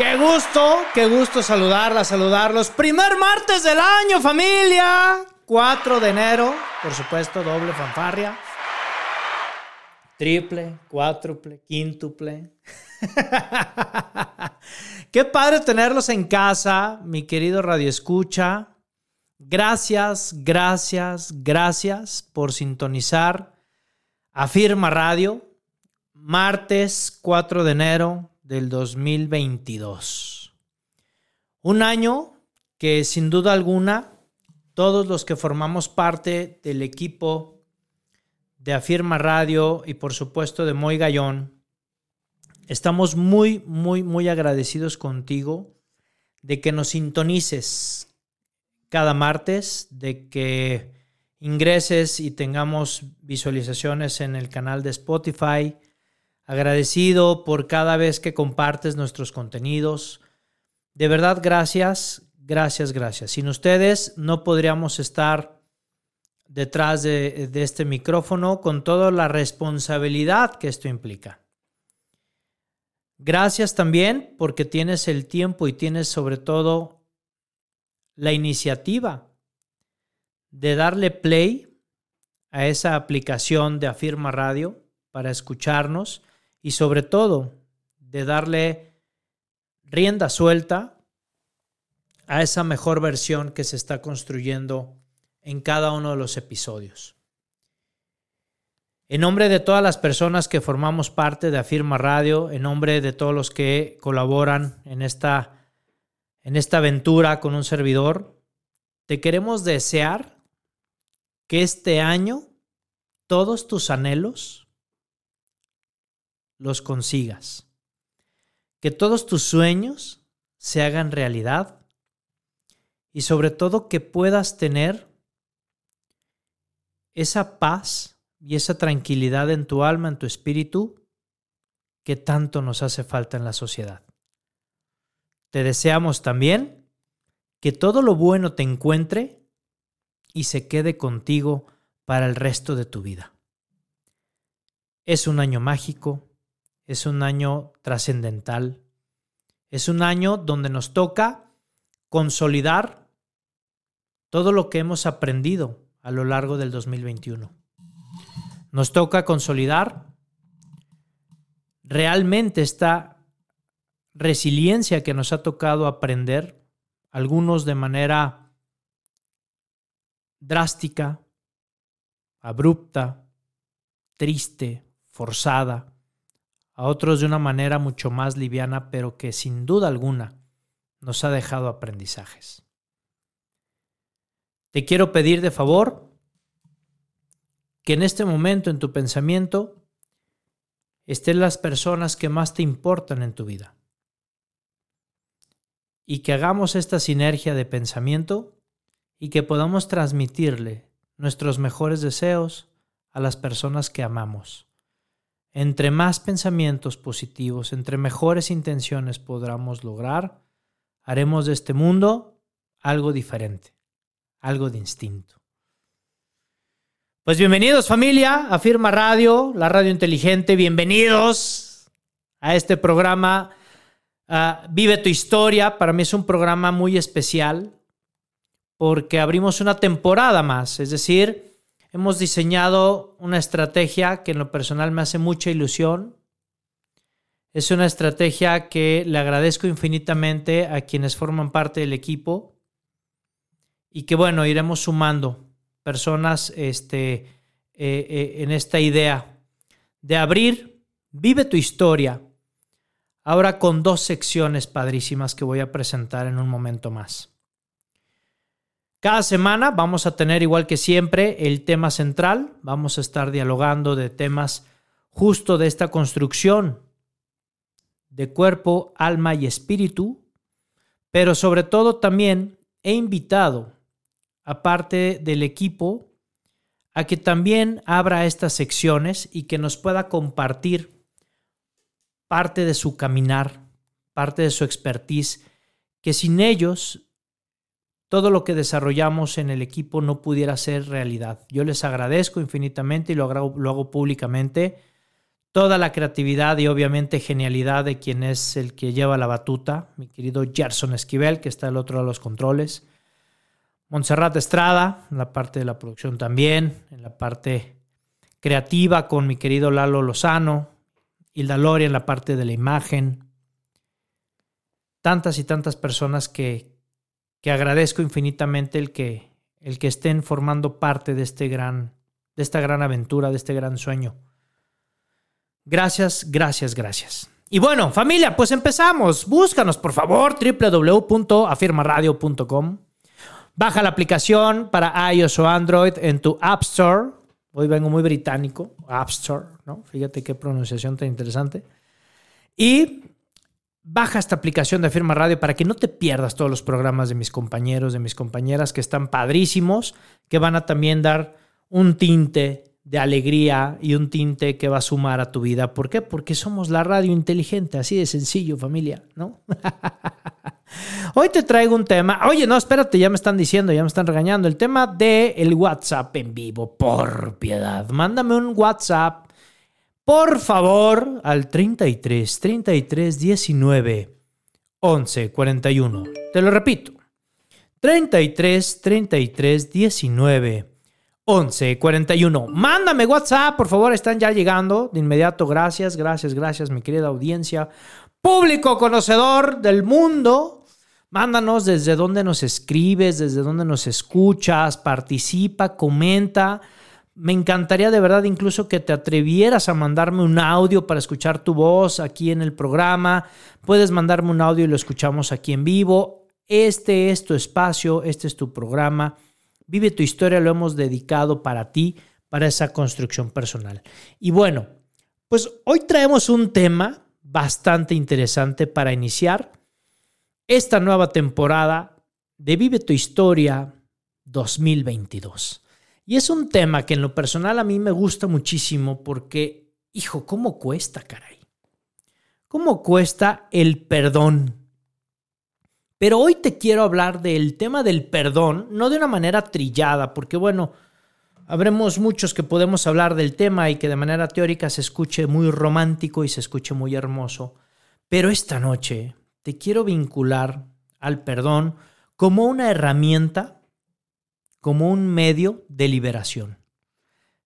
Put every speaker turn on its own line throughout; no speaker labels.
Qué gusto, qué gusto saludarla, saludarlos. Primer martes del año, familia. 4 de enero, por supuesto, doble fanfarria. Triple, cuádruple, quíntuple. Qué padre tenerlos en casa, mi querido Radio Escucha. Gracias, gracias, gracias por sintonizar Afirma Radio, martes 4 de enero del 2022. Un año que sin duda alguna todos los que formamos parte del equipo de Afirma Radio y por supuesto de Moy Gallón, estamos muy, muy, muy agradecidos contigo de que nos sintonices cada martes, de que ingreses y tengamos visualizaciones en el canal de Spotify. Agradecido por cada vez que compartes nuestros contenidos. De verdad, gracias, gracias, gracias. Sin ustedes no podríamos estar detrás de, este micrófono con toda la responsabilidad que esto implica. Gracias también porque tienes el tiempo y tienes sobre todo la iniciativa de darle play a esa aplicación de Afirma Radio para escucharnos y sobre todo de darle rienda suelta a esa mejor versión que se está construyendo en cada uno de los episodios. En nombre de todas las personas que formamos parte de Afirma Radio, en nombre de todos los que colaboran en esta, en esta aventura con un servidor, te queremos desear que este año todos tus anhelos los consigas. Que todos tus sueños se hagan realidad y sobre todo que puedas tener esa paz y esa tranquilidad en tu alma, en tu espíritu, que tanto nos hace falta en la sociedad. Te deseamos también que todo lo bueno te encuentre y se quede contigo para el resto de tu vida. Es un año mágico, es un año trascendental, es un año donde nos toca consolidar todo lo que hemos aprendido a lo largo del 2021. Nos toca consolidar realmente esta resiliencia que nos ha tocado aprender, algunos de manera drástica, abrupta, triste, forzada, a otros de una manera mucho más liviana, pero que sin duda alguna nos ha dejado aprendizajes. Te quiero pedir de favor que en este momento en tu pensamiento estén las personas que más te importan en tu vida. Y que hagamos esta sinergia de pensamiento y que podamos transmitirle nuestros mejores deseos a las personas que amamos. Entre más pensamientos positivos, entre mejores intenciones podamos lograr, haremos de este mundo algo diferente, algo distinto. Pues bienvenidos familia a Firma Radio, la radio inteligente, bienvenidos a este programa ah, Vive tu historia. Para mí es un programa muy especial porque abrimos una temporada más, es decir, hemos diseñado una estrategia que en lo personal me hace mucha ilusión. Es una estrategia que le agradezco infinitamente a quienes forman parte del equipo y que bueno, iremos sumando personas este, eh, eh, en esta idea de abrir, vive tu historia, ahora con dos secciones padrísimas que voy a presentar en un momento más. Cada semana vamos a tener, igual que siempre, el tema central. Vamos a estar dialogando de temas justo de esta construcción de cuerpo, alma y espíritu, pero sobre todo también he invitado a parte del equipo a que también abra estas secciones y que nos pueda compartir parte de su caminar, parte de su expertise, que sin ellos todo lo que desarrollamos en el equipo no pudiera ser realidad. Yo les agradezco infinitamente y lo hago, lo hago públicamente toda la creatividad y obviamente genialidad de quien es el que lleva la batuta, mi querido Gerson Esquivel, que está al otro de los controles. Montserrat Estrada, en la parte de la producción también, en la parte creativa con mi querido Lalo Lozano, Hilda Loria en la parte de la imagen. Tantas y tantas personas que, que agradezco infinitamente el que, el que estén formando parte de, este gran, de esta gran aventura, de este gran sueño. Gracias, gracias, gracias. Y bueno, familia, pues empezamos. Búscanos, por favor, www.afirmaradio.com Baja la aplicación para iOS o Android en tu App Store. Hoy vengo muy británico, App Store, ¿no? Fíjate qué pronunciación tan interesante. Y baja esta aplicación de Firma Radio para que no te pierdas todos los programas de mis compañeros, de mis compañeras que están padrísimos, que van a también dar un tinte de alegría y un tinte que va a sumar a tu vida. ¿Por qué? Porque somos la radio inteligente, así de sencillo, familia, ¿no? Hoy te traigo un tema. Oye, no, espérate, ya me están diciendo, ya me están regañando. El tema de el WhatsApp en vivo, por piedad. Mándame un WhatsApp, por favor, al 33 33 19 11 41. Te lo repito. 33 33 19 11 41. Mándame WhatsApp, por favor, están ya llegando de inmediato. Gracias, gracias, gracias, mi querida audiencia. Público conocedor del mundo, Mándanos desde dónde nos escribes, desde dónde nos escuchas, participa, comenta. Me encantaría de verdad incluso que te atrevieras a mandarme un audio para escuchar tu voz aquí en el programa. Puedes mandarme un audio y lo escuchamos aquí en vivo. Este es tu espacio, este es tu programa. Vive tu historia, lo hemos dedicado para ti, para esa construcción personal. Y bueno, pues hoy traemos un tema bastante interesante para iniciar esta nueva temporada de Vive tu Historia 2022. Y es un tema que en lo personal a mí me gusta muchísimo porque, hijo, ¿cómo cuesta, caray? ¿Cómo cuesta el perdón? Pero hoy te quiero hablar del tema del perdón, no de una manera trillada, porque bueno, habremos muchos que podemos hablar del tema y que de manera teórica se escuche muy romántico y se escuche muy hermoso. Pero esta noche te quiero vincular al perdón como una herramienta, como un medio de liberación.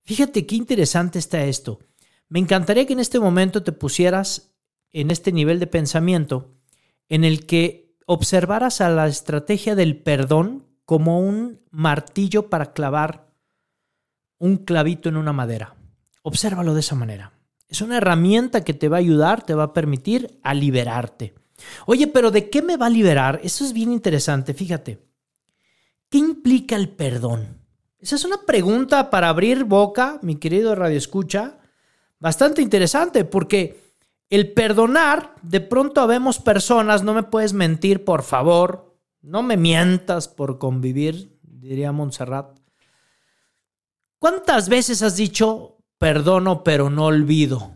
Fíjate qué interesante está esto. Me encantaría que en este momento te pusieras en este nivel de pensamiento en el que observaras a la estrategia del perdón como un martillo para clavar un clavito en una madera. Obsérvalo de esa manera. Es una herramienta que te va a ayudar, te va a permitir a liberarte. Oye, pero ¿de qué me va a liberar? Eso es bien interesante, fíjate. ¿Qué implica el perdón? Esa es una pregunta para abrir boca, mi querido Radio Escucha, bastante interesante, porque el perdonar, de pronto vemos personas, no me puedes mentir, por favor, no me mientas por convivir, diría Montserrat. ¿Cuántas veces has dicho perdono pero no olvido?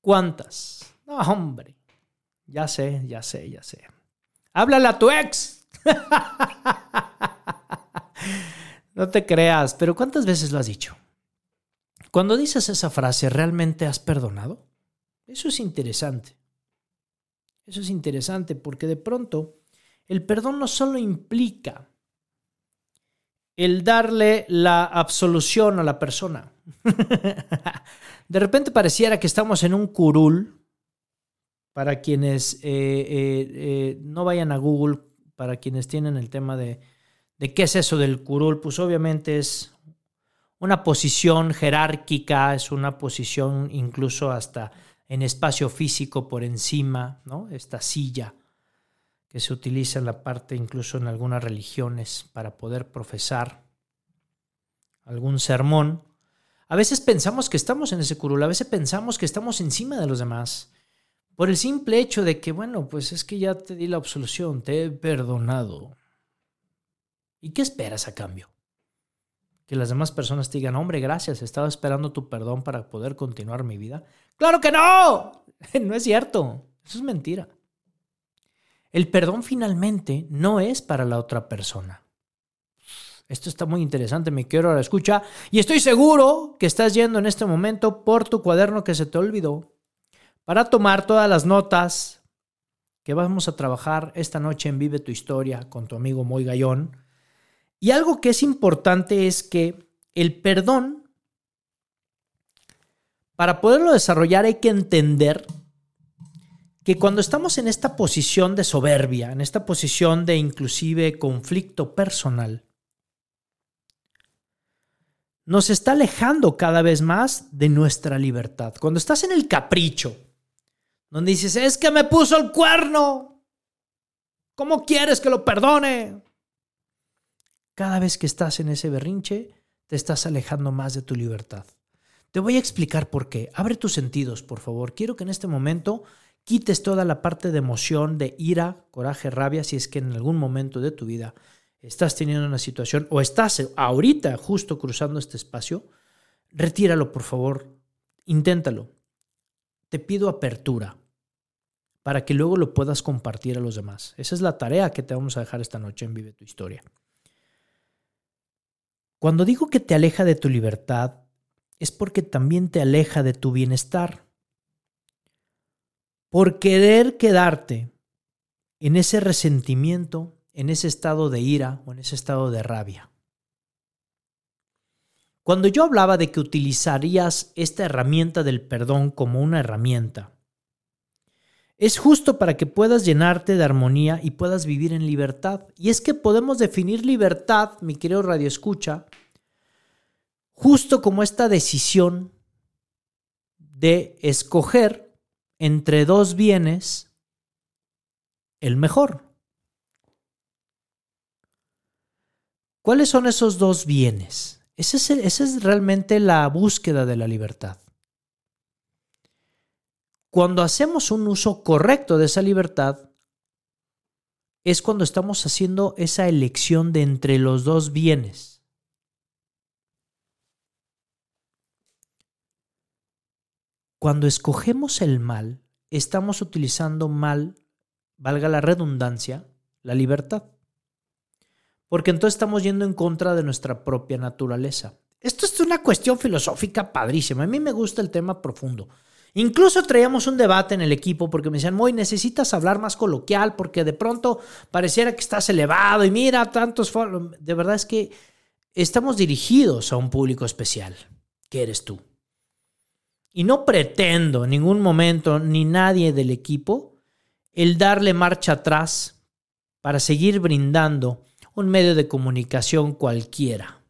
¿Cuántas? No, hombre. Ya sé, ya sé, ya sé. Háblale a tu ex. no te creas, pero ¿cuántas veces lo has dicho? Cuando dices esa frase, ¿realmente has perdonado? Eso es interesante. Eso es interesante porque de pronto el perdón no solo implica el darle la absolución a la persona. de repente pareciera que estamos en un curul para quienes eh, eh, eh, no vayan a Google, para quienes tienen el tema de, de qué es eso del curul, pues obviamente es una posición jerárquica, es una posición incluso hasta en espacio físico por encima, ¿no? Esta silla que se utiliza en la parte incluso en algunas religiones para poder profesar algún sermón. A veces pensamos que estamos en ese curul, a veces pensamos que estamos encima de los demás por el simple hecho de que, bueno, pues es que ya te di la absolución, te he perdonado. ¿Y qué esperas a cambio? Que las demás personas te digan, hombre, gracias, estaba esperando tu perdón para poder continuar mi vida. Claro que no, no es cierto, eso es mentira. El perdón finalmente no es para la otra persona. Esto está muy interesante, me quiero ahora escucha. Y estoy seguro que estás yendo en este momento por tu cuaderno que se te olvidó para tomar todas las notas que vamos a trabajar esta noche en Vive tu Historia con tu amigo Moy Gallón. Y algo que es importante es que el perdón, para poderlo desarrollar hay que entender que cuando estamos en esta posición de soberbia, en esta posición de inclusive conflicto personal, nos está alejando cada vez más de nuestra libertad. Cuando estás en el capricho, donde dices, es que me puso el cuerno, ¿cómo quieres que lo perdone? Cada vez que estás en ese berrinche, te estás alejando más de tu libertad. Te voy a explicar por qué. Abre tus sentidos, por favor. Quiero que en este momento quites toda la parte de emoción, de ira, coraje, rabia, si es que en algún momento de tu vida estás teniendo una situación o estás ahorita justo cruzando este espacio, retíralo, por favor, inténtalo. Te pido apertura para que luego lo puedas compartir a los demás. Esa es la tarea que te vamos a dejar esta noche en Vive tu Historia. Cuando digo que te aleja de tu libertad, es porque también te aleja de tu bienestar por querer quedarte en ese resentimiento, en ese estado de ira o en ese estado de rabia. Cuando yo hablaba de que utilizarías esta herramienta del perdón como una herramienta, es justo para que puedas llenarte de armonía y puedas vivir en libertad. Y es que podemos definir libertad, mi querido Radio Escucha, justo como esta decisión de escoger entre dos bienes el mejor. ¿Cuáles son esos dos bienes? Esa es, es realmente la búsqueda de la libertad. Cuando hacemos un uso correcto de esa libertad, es cuando estamos haciendo esa elección de entre los dos bienes. Cuando escogemos el mal, estamos utilizando mal, valga la redundancia, la libertad. Porque entonces estamos yendo en contra de nuestra propia naturaleza. Esto es una cuestión filosófica padrísima. A mí me gusta el tema profundo. Incluso traíamos un debate en el equipo porque me decían, Moy, necesitas hablar más coloquial porque de pronto pareciera que estás elevado y mira tantos... De verdad es que estamos dirigidos a un público especial, que eres tú. Y no pretendo en ningún momento, ni nadie del equipo, el darle marcha atrás para seguir brindando un medio de comunicación cualquiera.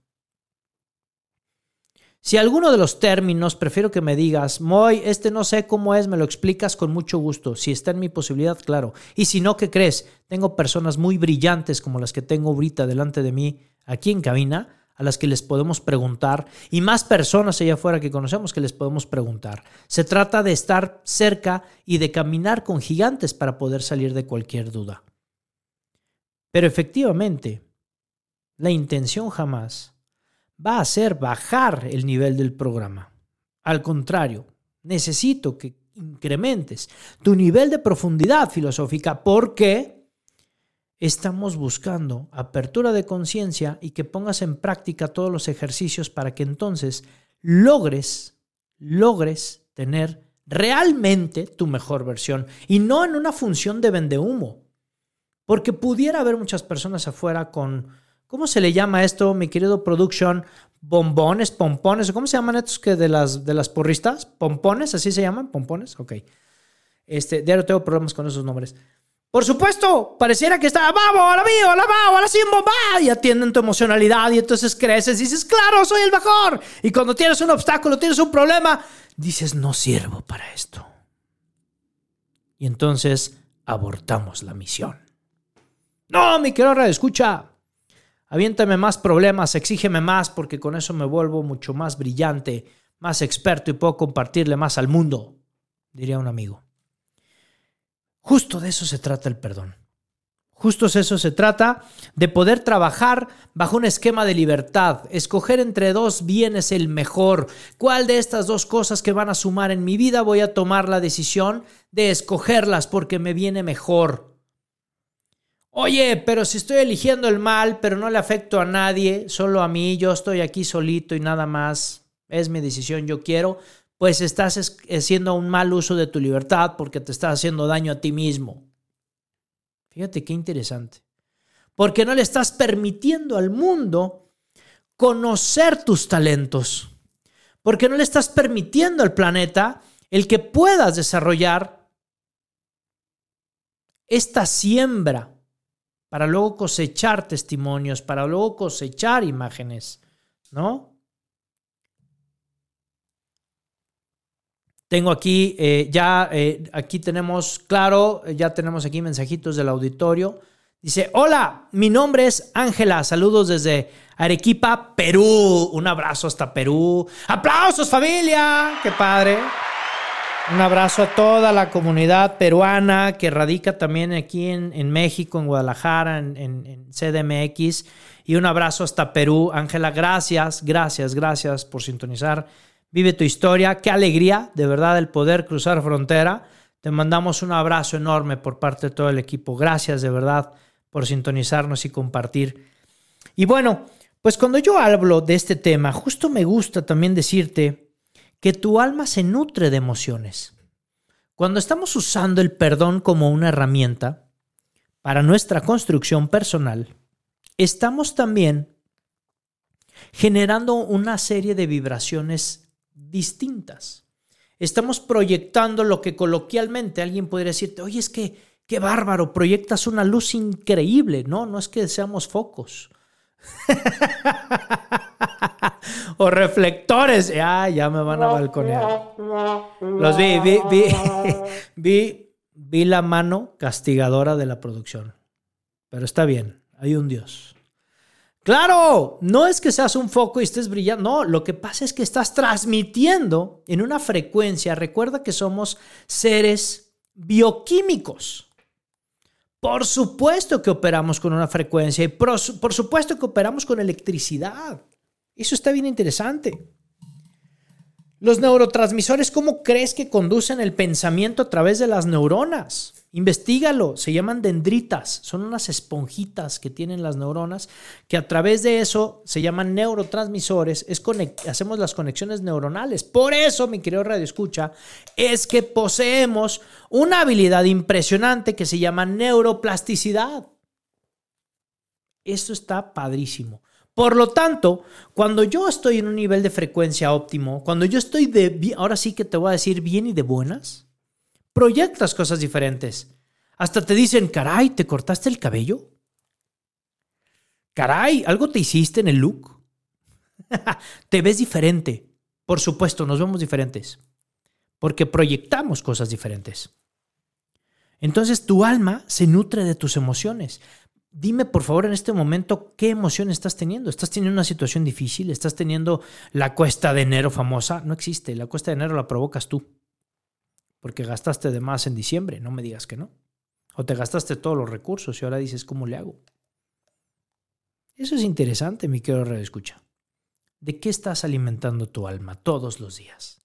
Si alguno de los términos prefiero que me digas, Moy, este no sé cómo es, me lo explicas con mucho gusto. Si está en mi posibilidad, claro. Y si no, ¿qué crees? Tengo personas muy brillantes como las que tengo ahorita delante de mí aquí en cabina a las que les podemos preguntar y más personas allá afuera que conocemos que les podemos preguntar. Se trata de estar cerca y de caminar con gigantes para poder salir de cualquier duda. Pero efectivamente, la intención jamás va a ser bajar el nivel del programa. Al contrario, necesito que incrementes tu nivel de profundidad filosófica porque estamos buscando apertura de conciencia y que pongas en práctica todos los ejercicios para que entonces logres, logres tener realmente tu mejor versión y no en una función de vende humo. Porque pudiera haber muchas personas afuera con, ¿cómo se le llama esto, mi querido production? Bombones, pompones, ¿cómo se llaman estos que de las, de las porristas? ¿Pompones? ¿Así se llaman? ¿Pompones? Ok. Este, no tengo problemas con esos nombres. Por supuesto, pareciera que está, vamos, a la mío, a la vamos, a la y atienden tu emocionalidad y entonces creces dices, claro, soy el mejor. Y cuando tienes un obstáculo, tienes un problema, dices, no sirvo para esto. Y entonces abortamos la misión. No, mi querido escucha. Aviéntame más problemas, exígeme más, porque con eso me vuelvo mucho más brillante, más experto y puedo compartirle más al mundo, diría un amigo. Justo de eso se trata el perdón. Justo eso se trata, de poder trabajar bajo un esquema de libertad, escoger entre dos bienes el mejor. ¿Cuál de estas dos cosas que van a sumar en mi vida voy a tomar la decisión de escogerlas porque me viene mejor? Oye, pero si estoy eligiendo el mal, pero no le afecto a nadie, solo a mí, yo estoy aquí solito y nada más, es mi decisión, yo quiero, pues estás haciendo un mal uso de tu libertad porque te estás haciendo daño a ti mismo. Fíjate qué interesante. Porque no le estás permitiendo al mundo conocer tus talentos. Porque no le estás permitiendo al planeta el que puedas desarrollar esta siembra para luego cosechar testimonios, para luego cosechar imágenes, ¿no? Tengo aquí, eh, ya, eh, aquí tenemos, claro, ya tenemos aquí mensajitos del auditorio. Dice, hola, mi nombre es Ángela, saludos desde Arequipa, Perú. Un abrazo hasta Perú. Aplausos familia, qué padre. Un abrazo a toda la comunidad peruana que radica también aquí en, México, en Guadalajara, en, en CDMX. Y un abrazo hasta Perú. Ángela, gracias, gracias, gracias por sintonizar Vive tu historia. Qué alegría, de verdad, el poder cruzar frontera. Te mandamos un abrazo enorme por parte de todo el equipo. Gracias, de verdad, por sintonizarnos y compartir. Y bueno, pues cuando yo hablo de este tema, justo me gusta también decirte que tu alma se nutre de emociones. Cuando estamos usando el perdón como una herramienta para nuestra construcción personal, estamos también generando una serie de vibraciones distintas. Estamos proyectando lo que coloquialmente alguien podría decirte, oye, es que qué bárbaro, proyectas una luz increíble. No, no es que seamos focos. O reflectores. Ya, ya me van a balconear. Los vi, vi, vi, vi, vi la mano castigadora de la producción. Pero está bien, hay un Dios. Claro, no es que seas un foco y estés brillando, no, lo que pasa es que estás transmitiendo en una frecuencia. Recuerda que somos seres bioquímicos. Por supuesto que operamos con una frecuencia y por, supuesto que operamos con electricidad. Eso está bien interesante. Los neurotransmisores, ¿cómo crees que conducen el pensamiento a través de las neuronas? Investígalo, se llaman dendritas, son unas esponjitas que tienen las neuronas que a través de eso se llaman neurotransmisores, es hacemos las conexiones neuronales. Por eso, mi querido Radio Escucha, es que poseemos una habilidad impresionante que se llama neuroplasticidad. Esto está padrísimo. Por lo tanto, cuando yo estoy en un nivel de frecuencia óptimo, cuando yo estoy de, ahora sí que te voy a decir bien y de buenas, proyectas cosas diferentes. Hasta te dicen, caray, ¿te cortaste el cabello? Caray, ¿algo te hiciste en el look? te ves diferente. Por supuesto, nos vemos diferentes. Porque proyectamos cosas diferentes. Entonces tu alma se nutre de tus emociones. Dime por favor en este momento qué emoción estás teniendo. ¿Estás teniendo una situación difícil? ¿Estás teniendo la cuesta de enero famosa? No existe. La cuesta de enero la provocas tú porque gastaste de más en diciembre, no me digas que no. O te gastaste todos los recursos y ahora dices, ¿cómo le hago? Eso es interesante, mi querido escucha. ¿De qué estás alimentando tu alma todos los días?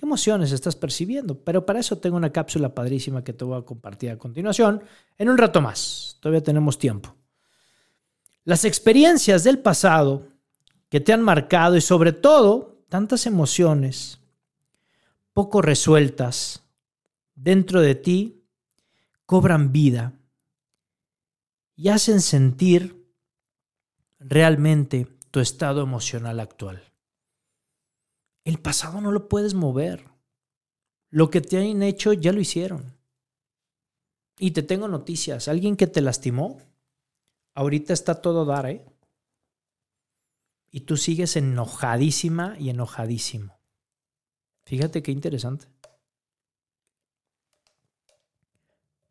¿Qué emociones estás percibiendo? Pero para eso tengo una cápsula padrísima que te voy a compartir a continuación en un rato más. Todavía tenemos tiempo. Las experiencias del pasado que te han marcado y sobre todo tantas emociones poco resueltas dentro de ti cobran vida y hacen sentir realmente tu estado emocional actual. El pasado no lo puedes mover. Lo que te han hecho ya lo hicieron. Y te tengo noticias. Alguien que te lastimó, ahorita está todo dar, ¿eh? Y tú sigues enojadísima y enojadísimo. Fíjate qué interesante.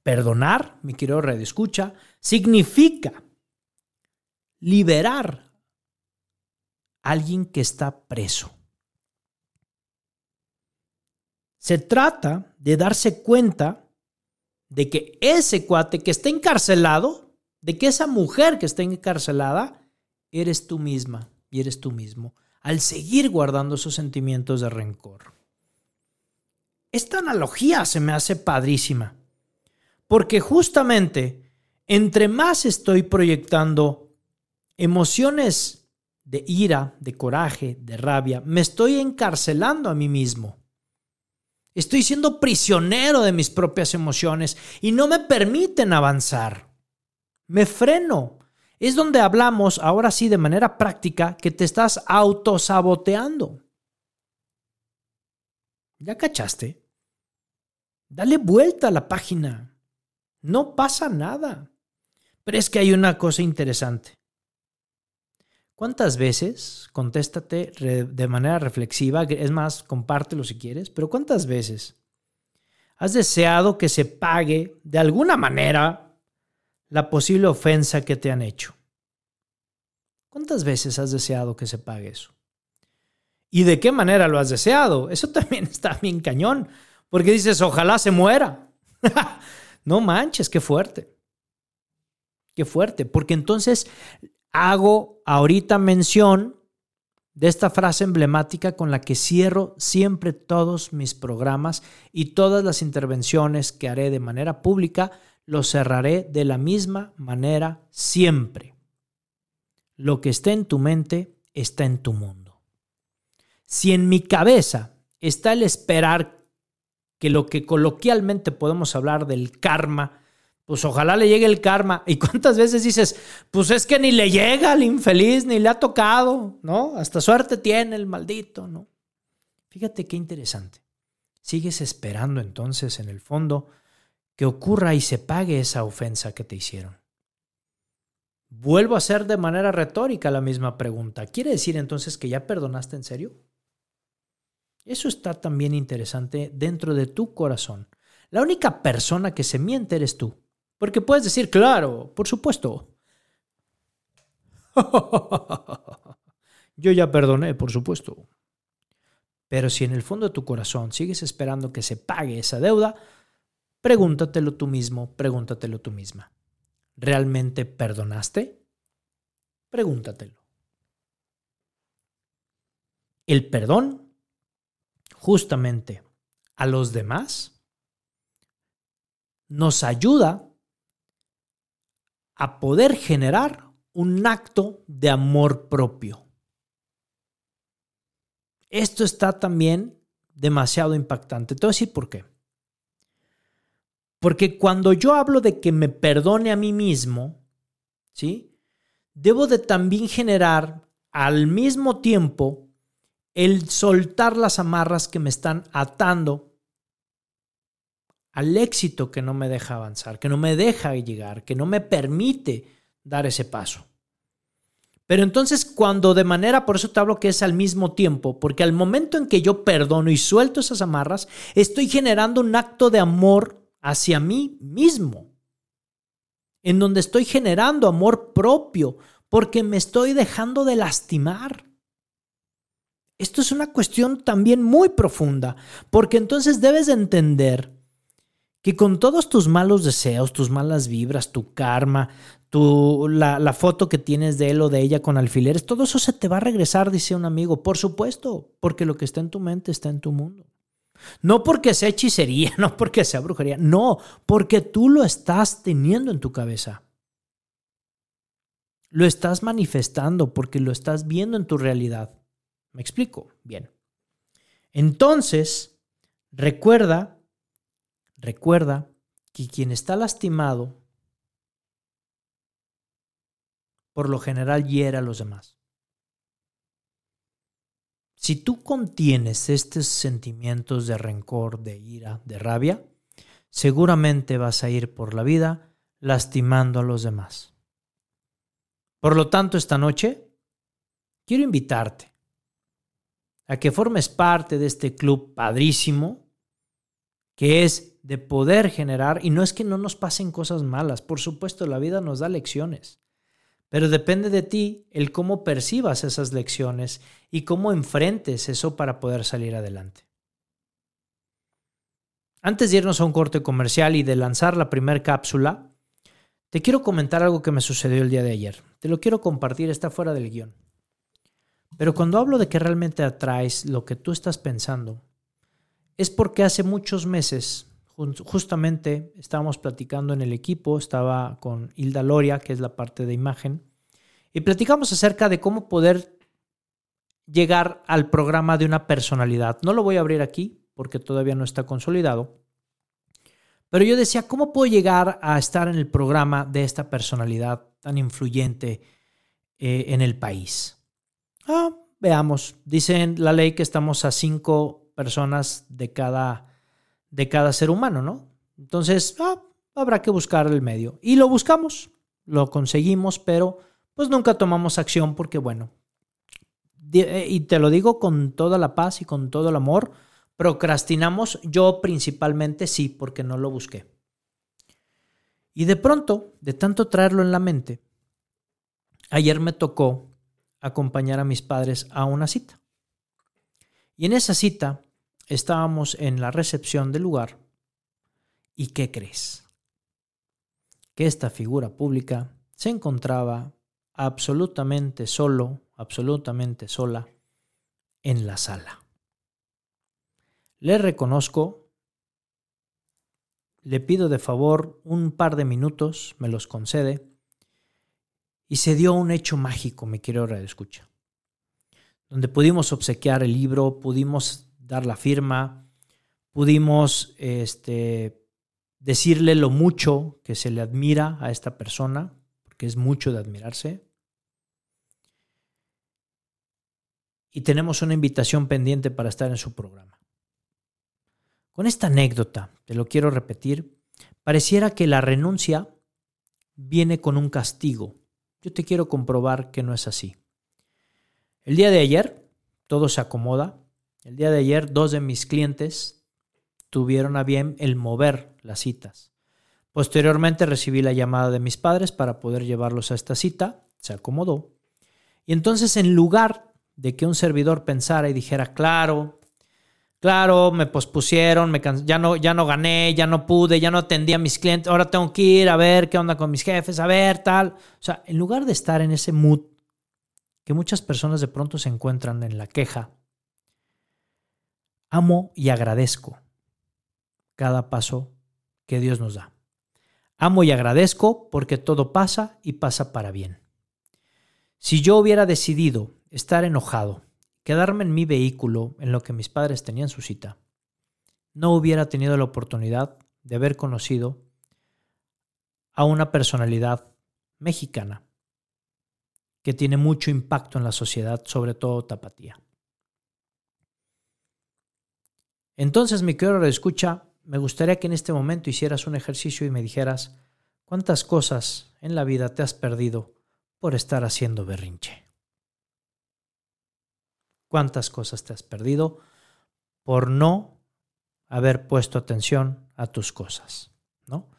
Perdonar, mi querido Radio Escucha, significa liberar a alguien que está preso. Se trata de darse cuenta de que ese cuate que está encarcelado, de que esa mujer que está encarcelada, eres tú misma y eres tú mismo, al seguir guardando esos sentimientos de rencor. Esta analogía se me hace padrísima, porque justamente entre más estoy proyectando emociones de ira, de coraje, de rabia, me estoy encarcelando a mí mismo. Estoy siendo prisionero de mis propias emociones y no me permiten avanzar. Me freno. Es donde hablamos, ahora sí, de manera práctica, que te estás autosaboteando. ¿Ya cachaste? Dale vuelta a la página. No pasa nada. Pero es que hay una cosa interesante. ¿Cuántas veces, contéstate de manera reflexiva, es más, compártelo si quieres, pero cuántas veces has deseado que se pague de alguna manera la posible ofensa que te han hecho? ¿Cuántas veces has deseado que se pague eso? ¿Y de qué manera lo has deseado? Eso también está bien cañón, porque dices, ojalá se muera. no manches, qué fuerte. Qué fuerte, porque entonces hago ahorita mención de esta frase emblemática con la que cierro siempre todos mis programas y todas las intervenciones que haré de manera pública, lo cerraré de la misma manera siempre. Lo que está en tu mente está en tu mundo. Si en mi cabeza está el esperar que lo que coloquialmente podemos hablar del karma pues ojalá le llegue el karma. ¿Y cuántas veces dices, pues es que ni le llega al infeliz, ni le ha tocado, ¿no? Hasta suerte tiene el maldito, ¿no? Fíjate qué interesante. Sigues esperando entonces en el fondo que ocurra y se pague esa ofensa que te hicieron. Vuelvo a hacer de manera retórica la misma pregunta. ¿Quiere decir entonces que ya perdonaste en serio? Eso está también interesante dentro de tu corazón. La única persona que se miente eres tú. Porque puedes decir, claro, por supuesto. Yo ya perdoné, por supuesto. Pero si en el fondo de tu corazón sigues esperando que se pague esa deuda, pregúntatelo tú mismo, pregúntatelo tú misma. ¿Realmente perdonaste? Pregúntatelo. El perdón, justamente a los demás, nos ayuda a poder generar un acto de amor propio. Esto está también demasiado impactante. Te voy a decir por qué. Porque cuando yo hablo de que me perdone a mí mismo, ¿sí? Debo de también generar al mismo tiempo el soltar las amarras que me están atando al éxito que no me deja avanzar, que no me deja llegar, que no me permite dar ese paso. Pero entonces cuando de manera, por eso te hablo que es al mismo tiempo, porque al momento en que yo perdono y suelto esas amarras, estoy generando un acto de amor hacia mí mismo, en donde estoy generando amor propio, porque me estoy dejando de lastimar. Esto es una cuestión también muy profunda, porque entonces debes de entender que con todos tus malos deseos, tus malas vibras, tu karma, tu, la, la, foto que tienes de él o de ella con alfileres, todo eso se te va a regresar, dice un amigo. Por supuesto, porque lo que está en tu mente está en tu mundo. No porque sea hechicería, no porque sea brujería, no, porque tú lo estás teniendo en tu cabeza. Lo estás manifestando porque lo estás viendo en tu realidad. ¿Me explico? Bien. Entonces, recuerda Recuerda que quien está lastimado por lo general hiere a los demás. Si tú contienes estos sentimientos de rencor, de ira, de rabia, seguramente vas a ir por la vida lastimando a los demás. Por lo tanto, esta noche quiero invitarte a que formes parte de este club padrísimo que es de poder generar, y no es que no nos pasen cosas malas, por supuesto, la vida nos da lecciones, pero depende de ti el cómo percibas esas lecciones y cómo enfrentes eso para poder salir adelante. Antes de irnos a un corte comercial y de lanzar la primera cápsula, te quiero comentar algo que me sucedió el día de ayer. Te lo quiero compartir, está fuera del guion. Pero cuando hablo de que realmente atraes lo que tú estás pensando, es porque hace muchos meses, justamente estábamos platicando en el equipo, estaba con Hilda Loria, que es la parte de imagen, y platicamos acerca de cómo poder llegar al programa de una personalidad. No lo voy a abrir aquí porque todavía no está consolidado. Pero yo decía, ¿cómo puedo llegar a estar en el programa de esta personalidad tan influyente eh, en el país? Ah, veamos. Dicen la ley que estamos a cinco personas de cada, de cada ser humano, ¿no? Entonces, ah, habrá que buscar el medio. Y lo buscamos, lo conseguimos, pero pues nunca tomamos acción porque, bueno, eh, y te lo digo con toda la paz y con todo el amor, procrastinamos, yo principalmente sí, porque no lo busqué. Y de pronto, de tanto traerlo en la mente, ayer me tocó acompañar a mis padres a una cita. Y en esa cita estábamos en la recepción del lugar. ¿Y qué crees? Que esta figura pública se encontraba absolutamente solo absolutamente sola en la sala. Le reconozco, le pido de favor un par de minutos, me los concede, y se dio un hecho mágico, mi querido Radio Escucha, donde pudimos obsequiar el libro, pudimos dar la firma, pudimos este, decirle lo mucho que se le admira a esta persona, porque es mucho de admirarse, y tenemos una invitación pendiente para estar en su programa. Con esta anécdota, te lo quiero repetir, pareciera que la renuncia viene con un castigo. Yo te quiero comprobar que no es así. El día de ayer, todo se acomoda. El día de ayer, dos de mis clientes tuvieron a bien el mover las citas. Posteriormente recibí la llamada de mis padres para poder llevarlos a esta cita. Se acomodó. Y entonces, en lugar de que un servidor pensara y dijera, claro, claro, me pospusieron, me ya, no, ya no gané, ya no pude, ya no atendí a mis clientes, ahora tengo que ir a ver qué onda con mis jefes, a ver tal. O sea, en lugar de estar en ese mood que muchas personas de pronto se encuentran en la queja, amo y agradezco cada paso que Dios nos da. Amo y agradezco porque todo pasa y pasa para bien. Si yo hubiera decidido estar enojado, quedarme en mi vehículo en lo que mis padres tenían su cita, no hubiera tenido la oportunidad de haber conocido a una personalidad mexicana que tiene mucho impacto en la sociedad, sobre todo tapatía. Entonces, mi querido escucha, me gustaría que en este momento hicieras un ejercicio y me dijeras cuántas cosas en la vida te has perdido por estar haciendo berrinche cuántas cosas te has perdido por no haber puesto atención a tus cosas, ¿no?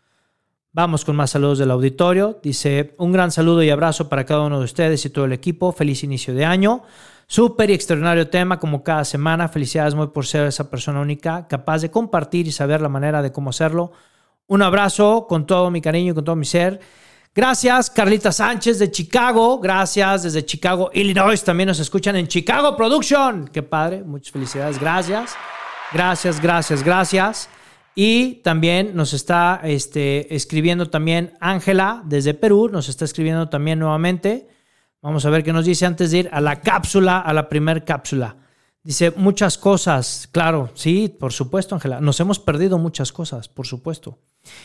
Vamos con más saludos del auditorio. Dice, un gran saludo y abrazo para cada uno de ustedes y todo el equipo. Feliz inicio de año. Súper y extraordinario tema como cada semana. Felicidades muy por ser esa persona única, capaz de compartir y saber la manera de cómo hacerlo. Un abrazo con todo mi cariño y con todo mi ser. Gracias, Carlita Sánchez de Chicago. Gracias desde Chicago, Illinois. También nos escuchan en Chicago Production. Qué padre. Muchas felicidades. Gracias. Gracias, gracias, gracias. Y también nos está este, escribiendo también Ángela desde Perú. Nos está escribiendo también nuevamente. Vamos a ver qué nos dice antes de ir a la cápsula, a la primer cápsula. Dice muchas cosas, claro, sí, por supuesto, Ángela. Nos hemos perdido muchas cosas, por supuesto.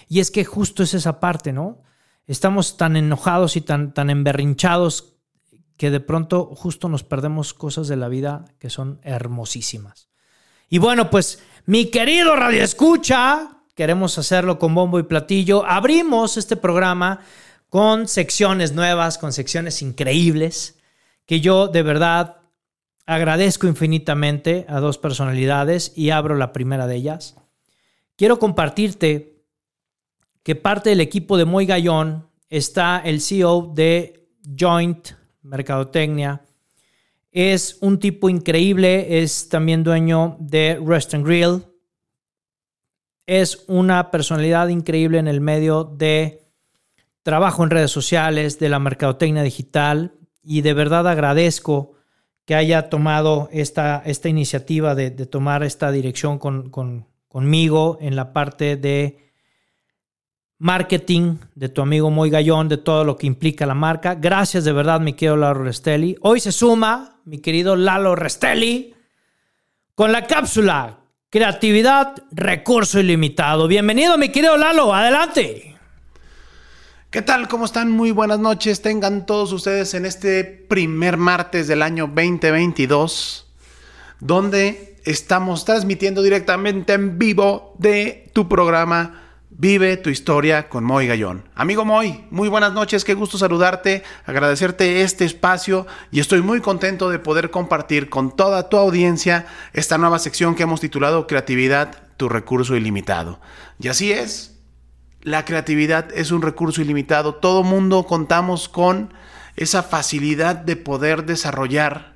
Y es que justo es esa parte, ¿no? estamos tan enojados y tan, tan emberrinchados que de pronto justo nos perdemos cosas de la vida que son hermosísimas. Y bueno, pues mi querido Radio Escucha, queremos hacerlo con bombo y platillo. Abrimos este programa con secciones nuevas, con secciones increíbles, que yo de verdad agradezco infinitamente a dos personalidades y abro la primera de ellas. Quiero compartirte que parte del equipo de Moy Gallón está el CEO de Joint Mercadotecnia. Es un tipo increíble, es también dueño de Rest and Grill. es una personalidad increíble en el medio de trabajo en redes sociales, de la mercadotecnia digital y de verdad agradezco que haya tomado esta, esta iniciativa de, tomar esta dirección con, conmigo en la parte de marketing de tu amigo Moy Gallón, de todo lo que implica la marca. Gracias de verdad, mi querido Lalo Restelli. Hoy se suma mi querido Lalo Restelli con la cápsula Creatividad, recurso ilimitado. Bienvenido, mi querido Lalo, adelante.
¿Qué tal? ¿Cómo están? Muy buenas noches. Tengan todos ustedes en este primer martes del año 2022, donde estamos transmitiendo directamente en vivo de tu programa Vive tu historia con Moy Gallón. Amigo Moy, muy buenas noches, qué gusto saludarte, agradecerte este espacio y estoy muy contento de poder compartir con toda tu audiencia esta nueva sección que hemos titulado Creatividad, tu recurso ilimitado. Y así es, la creatividad es un recurso ilimitado, todo mundo contamos con esa facilidad de poder desarrollar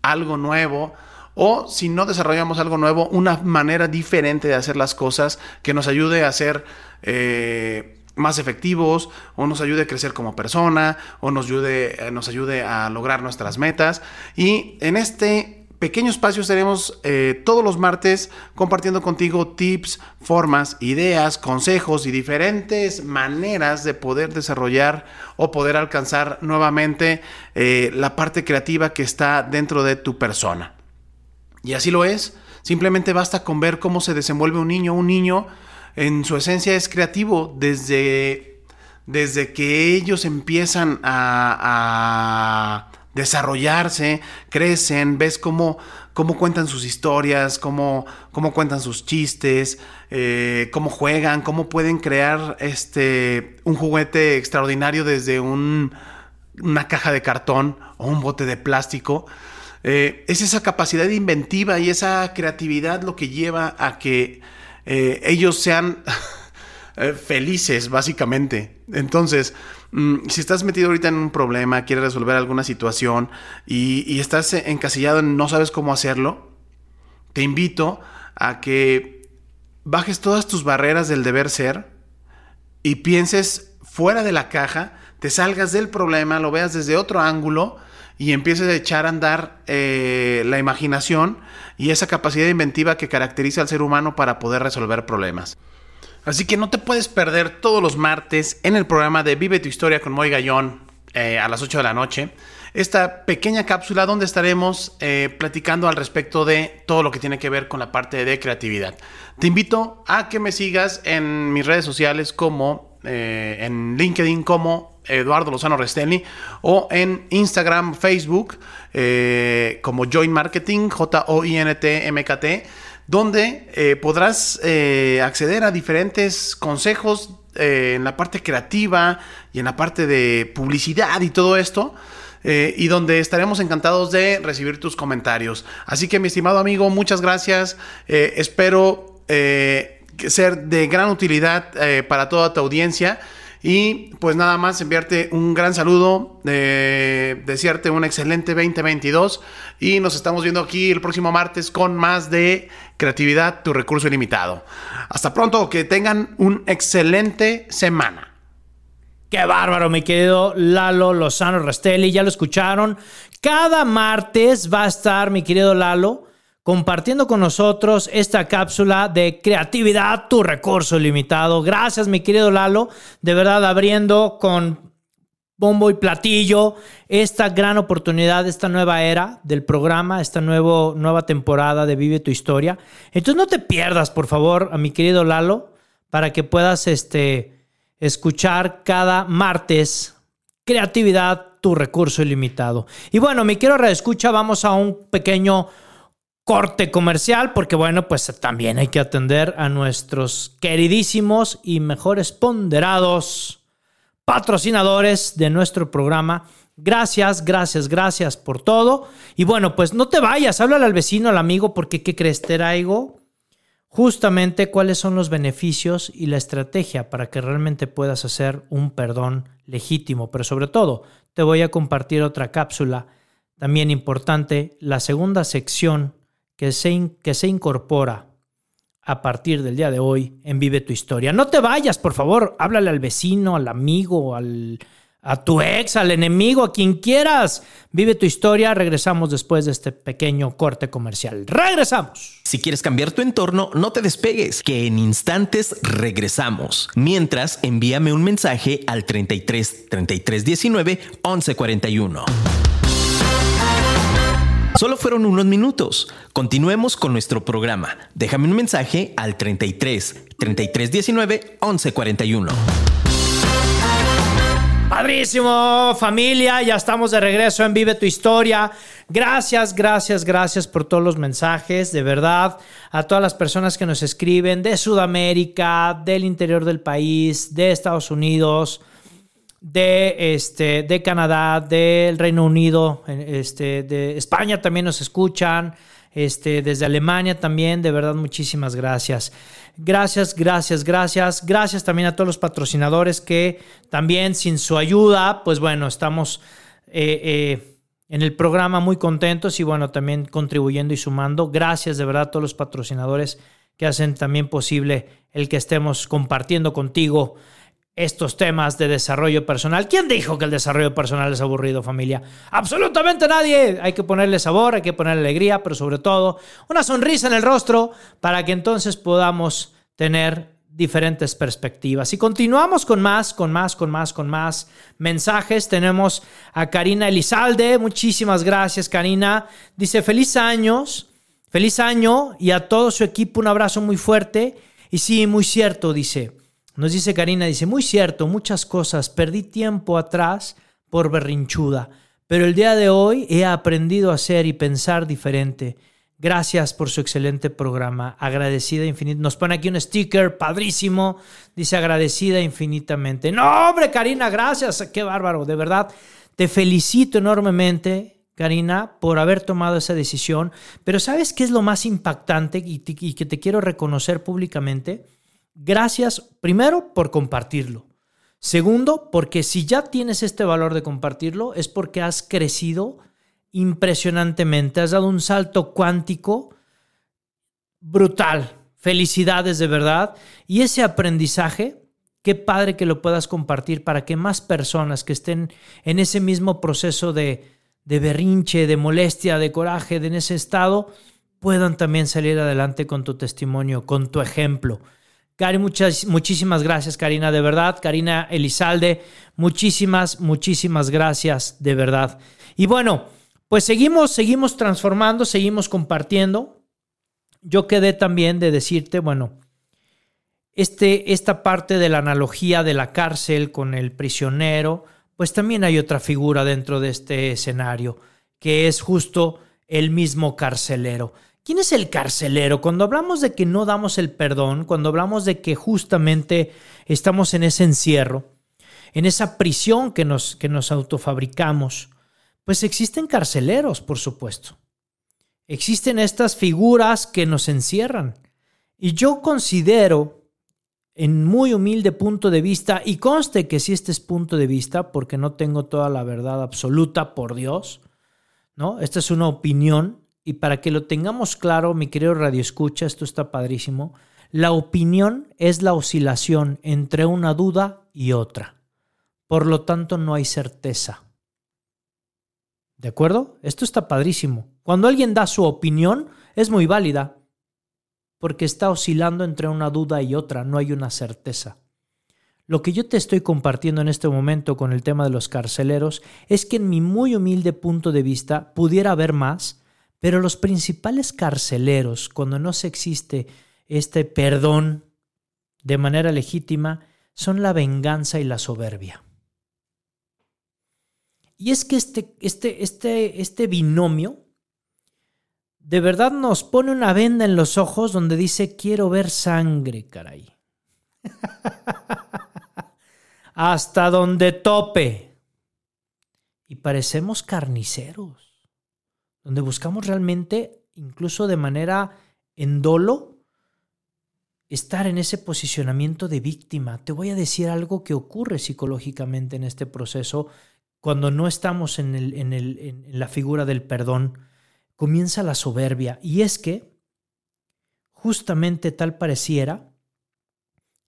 algo nuevo, o si no desarrollamos algo nuevo, una manera diferente de hacer las cosas que nos ayude a ser eh, más efectivos o nos ayude a crecer como persona o nos ayude, eh, nos ayude a lograr nuestras metas. Y en este pequeño espacio estaremos eh, todos los martes compartiendo contigo tips, formas, ideas, consejos y diferentes maneras de poder desarrollar o poder alcanzar nuevamente la parte creativa que está dentro de tu persona. Y así lo es. Simplemente basta con ver cómo se desenvuelve un niño. Un niño en su esencia es creativo desde, desde que ellos empiezan a, desarrollarse, crecen, ves cómo, cómo cuentan sus historias, cómo, cómo cuentan sus chistes, eh, cómo juegan, cómo pueden crear este, un juguete extraordinario desde un, una caja de cartón o un bote de plástico. Eh, es esa capacidad inventiva y esa creatividad lo que lleva a que eh, ellos sean felices, básicamente. Entonces, mm, si estás metido ahorita en un problema, quieres resolver alguna situación y, estás encasillado en no sabes cómo hacerlo, te invito a que bajes todas tus barreras del deber ser y pienses fuera de la caja, te salgas del problema, lo veas desde otro ángulo y empieces a echar a andar eh, la imaginación y esa capacidad inventiva que caracteriza al ser humano para poder resolver problemas. Así que no te puedes perder todos los martes en el programa de Vive tu historia con Moy Gallón eh, a las 8 de la noche. Esta pequeña cápsula donde estaremos eh, platicando al respecto de todo lo que tiene que ver con la parte de creatividad. Te invito a que me sigas en mis redes sociales como en LinkedIn como Eduardo Lozano Restelli o en Instagram, Facebook eh, como Join Marketing, J-O-I-N-T-M-K-T, donde eh, podrás eh, acceder a diferentes consejos en la parte creativa y en la parte de publicidad y todo esto. y donde estaremos encantados de recibir tus comentarios. Así que mi estimado amigo, muchas gracias. espero ser de gran utilidad para toda tu audiencia. Y pues nada más enviarte un gran saludo, eh, desearte un excelente 2022 y nos estamos viendo aquí el próximo martes con más de Creatividad, tu recurso ilimitado. Hasta pronto, que tengan un excelente semana.
Qué bárbaro, mi querido Lalo Lozano Restelli, ya lo escucharon. Cada martes va a estar mi querido Lalo compartiendo con nosotros esta cápsula de creatividad, tu recurso limitado. Gracias, mi querido Lalo, de verdad abriendo con bombo y platillo esta gran oportunidad, esta nueva era del programa, esta nuevo, nueva temporada de Vive tu historia. Entonces no te pierdas, por favor, a mi querido Lalo, para que puedas este, escuchar cada martes creatividad, tu recurso ilimitado. Y bueno, mi quiero reescucha, vamos a un pequeño corte comercial, porque bueno, pues también hay que atender a nuestros queridísimos y mejores ponderados patrocinadores de nuestro programa. Gracias, gracias, gracias por todo. Y bueno, pues no te vayas, háblale al vecino, al amigo, porque ¿qué crees? Te traigo justamente cuáles son los beneficios y la estrategia para que realmente puedas hacer un perdón legítimo. Pero sobre todo, te voy a compartir otra cápsula también importante, la segunda sección que se, que se incorpora a partir del día de hoy en Vive tu Historia. No te vayas, por favor, háblale al vecino, al amigo, al, a tu ex, al enemigo, a quien quieras. Vive tu historia. Regresamos después de este pequeño corte comercial. Regresamos.
Si quieres cambiar tu entorno, no te despegues, que en instantes regresamos. Mientras, envíame un mensaje al 33 33 19 11 41. Solo fueron unos minutos. Continuemos con nuestro programa. Déjame un mensaje al 33 33 19 11 41.
Padrísimo, familia, ya estamos de regreso en Vive tu Historia. Gracias, gracias, gracias por todos los mensajes, de verdad, a todas las personas que nos escriben de Sudamérica, del interior del país, de Estados Unidos, de, este, de Canadá, del Reino Unido, este, de España también nos escuchan, este, desde Alemania también, de verdad muchísimas gracias. Gracias, gracias, gracias. Gracias también a todos los patrocinadores que también sin su ayuda, pues bueno, estamos eh, eh, en el programa muy contentos y bueno, también contribuyendo y sumando. Gracias de verdad a todos los patrocinadores que hacen también posible el que estemos compartiendo contigo estos temas de desarrollo personal. ¿Quién dijo que el desarrollo personal es aburrido, familia? Absolutamente nadie. Hay que ponerle sabor, hay que ponerle alegría, pero sobre todo una sonrisa en el rostro para que entonces podamos tener diferentes perspectivas. Y continuamos con más, con más, con más, con más mensajes. Tenemos a Karina Elizalde. Muchísimas gracias, Karina. Dice, feliz años, feliz año y a todo su equipo un abrazo muy fuerte. Y sí, muy cierto, dice. Nos dice Karina, dice, muy cierto, muchas cosas, perdí tiempo atrás por berrinchuda, pero el día de hoy he aprendido a ser y pensar diferente. Gracias por su excelente programa, agradecida infinitamente. Nos pone aquí un sticker padrísimo, dice agradecida infinitamente. No, hombre, Karina, gracias, qué bárbaro, de verdad. Te felicito enormemente, Karina, por haber tomado esa decisión, pero ¿sabes qué es lo más impactante y, y que te quiero reconocer públicamente? Gracias primero por compartirlo. Segundo, porque si ya tienes este valor de compartirlo, es porque has crecido impresionantemente, has dado un salto cuántico brutal. Felicidades de verdad. Y ese aprendizaje, qué padre que lo puedas compartir para que más personas que estén en ese mismo proceso de, de berrinche, de molestia, de coraje, de en ese estado, puedan también salir adelante con tu testimonio, con tu ejemplo. Cari, muchas, muchísimas gracias, Karina, de verdad. Karina Elizalde, muchísimas, muchísimas gracias, de verdad. Y bueno, pues seguimos, seguimos transformando, seguimos compartiendo. Yo quedé también de decirte, bueno, este, esta parte de la analogía de la cárcel con el prisionero, pues también hay otra figura dentro de este escenario, que es justo el mismo carcelero. ¿Quién es el carcelero? Cuando hablamos de que no damos el perdón, cuando hablamos de que justamente estamos en ese encierro, en esa prisión que nos, que nos autofabricamos, pues existen carceleros, por supuesto. Existen estas figuras que nos encierran. Y yo considero, en muy humilde punto de vista, y conste que si este es punto de vista, porque no tengo toda la verdad absoluta, por Dios, ¿no? Esta es una opinión y para que lo tengamos claro, mi querido Radio Escucha, esto está padrísimo. La opinión es la oscilación entre una duda y otra. Por lo tanto, no hay certeza. ¿De acuerdo? Esto está padrísimo. Cuando alguien da su opinión, es muy válida, porque está oscilando entre una duda y otra, no hay una certeza. Lo que yo te estoy compartiendo en este momento con el tema de los carceleros es que en mi muy humilde punto de vista pudiera haber más, pero los principales carceleros, cuando no se existe este perdón de manera legítima, son la venganza y la soberbia. Y es que este, este, este, este binomio de verdad nos pone una venda en los ojos donde dice quiero ver sangre, caray. Hasta donde tope. Y parecemos carniceros donde buscamos realmente, incluso de manera en dolo, estar en ese posicionamiento de víctima. Te voy a decir algo que ocurre psicológicamente en este proceso cuando no estamos en, el, en, el, en la figura del perdón. Comienza la soberbia y es que justamente tal pareciera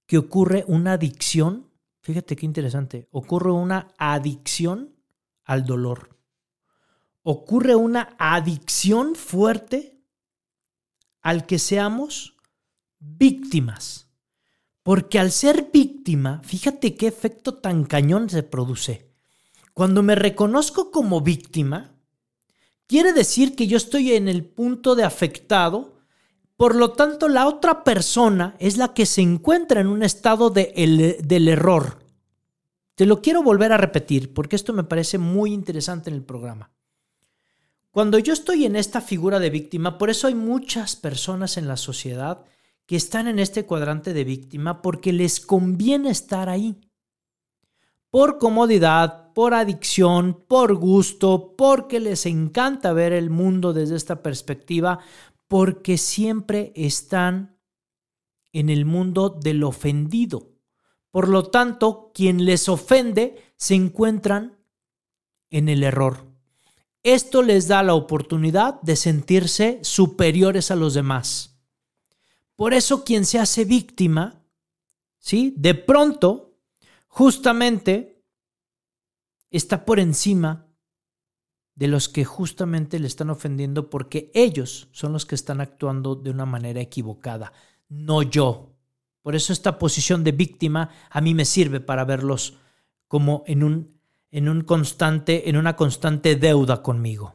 que ocurre una adicción, fíjate qué interesante, ocurre una adicción al dolor. Ocurre una adicción fuerte al que seamos víctimas. Porque al ser víctima, fíjate qué efecto tan cañón se produce. Cuando me reconozco como víctima, quiere decir que yo estoy en el punto de afectado por lo tanto, la otra persona es la que se encuentra en un estado de del error. Te lo quiero volver a repetir porque esto me parece muy interesante en el programa. Cuando yo estoy en esta figura de víctima, por eso hay muchas personas en la sociedad que están en este cuadrante de víctima porque les conviene estar ahí. Por comodidad, por adicción, por gusto, porque les encanta ver el mundo desde esta perspectiva, porque siempre están en el mundo del ofendido. Por lo tanto, quien les ofende se encuentran en el error. Esto les da la oportunidad de sentirse superiores a los demás. Por eso quien se hace víctima, ¿sí? De pronto, justamente, está por encima de los que justamente le están ofendiendo porque ellos son los que están actuando de una manera equivocada, no yo. Por eso esta posición de víctima a mí me sirve para verlos como en un en un constante en una constante deuda conmigo.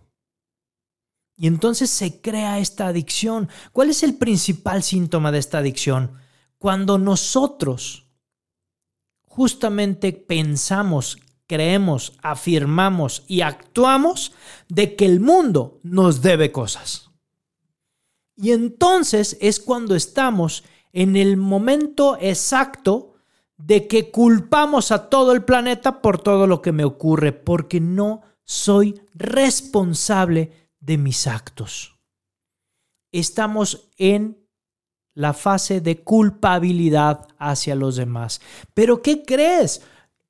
Y entonces se crea esta adicción. ¿Cuál es el principal síntoma de esta adicción? Cuando nosotros justamente pensamos creemos, afirmamos y actuamos de que el mundo nos debe cosas. Y entonces es cuando estamos en el momento exacto de que culpamos a todo el planeta por todo lo que me ocurre, porque no soy responsable de mis actos. Estamos en la fase de culpabilidad hacia los demás. Pero ¿qué crees?